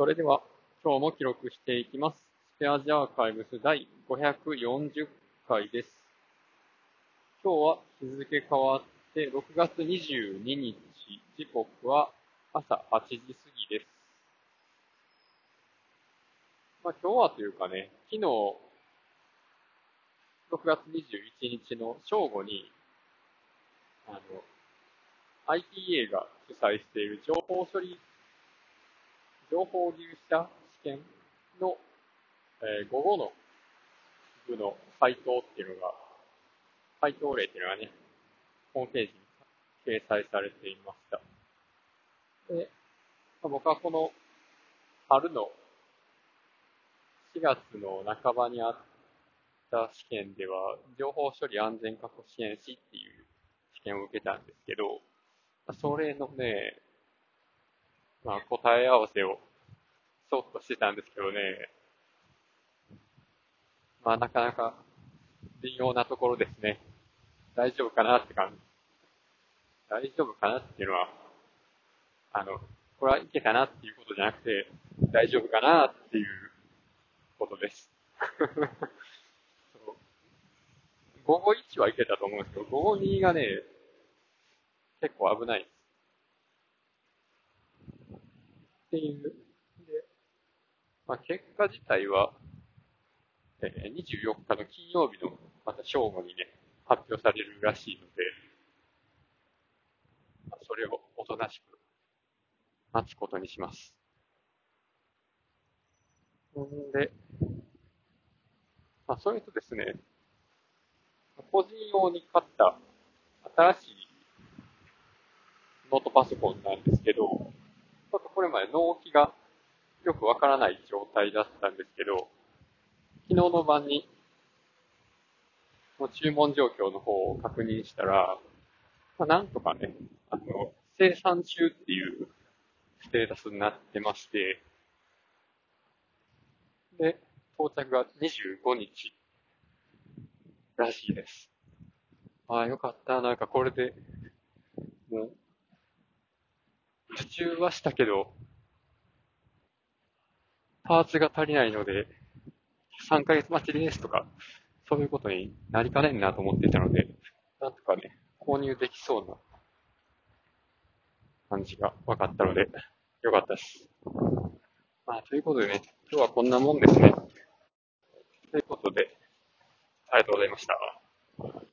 それでは、今日も記録していきます。スペアジアーカイブス第540回です。今日は日付変わって6月22日、時刻は朝8時過ぎです。まあ今日はというかね、昨日、6月21日の正午に、あの、IPA が主催している情報処理、情報技術者試験の、えー午後の部の回答っていうのが、回答例っていうのがね、ホームページに掲載されていました。で、僕はこの春の4月の半ばにあった試験では、情報処理安全確保支援士っていう試験を受けたんですけど、それのね、まあ答え合わせをそっとしてたんですけどね、まあなかなか微妙なところですね。大丈夫かなって感じ。大丈夫かなっていうのは、あの、これはいけたなっていうことじゃなくて、大丈夫かなっていうことです。そう午後1はいけたと思うんですけど、午後2がね、結構危ないです。っていう。まあ、結果自体は、えー24日の金曜日のまた正午にね、発表されるらしいので、まあそれをおとなしく待つことにします。んで、まあ、それとですね、個人用に買った新しいノートパソコンなんですけど、ちょっとこれまで納期がよくわからない状態だったんですけど、昨日の晩に、もう注文状況の方を確認したら、まあ、なんとかね、あの、生産中っていうステータスになってまして、で、到着が25日らしいです。ああ、よかった。なんかこれで、もう、受注はしたけど、パーツが足りないので、3ヶ月待ちですとか、そういうことになりかねんなと思っていたので、なんとかね、購入できそうな感じが分かったので、よかったです。まあ、ということでね、今日はこんなもんですね。ということで、ありがとうございました。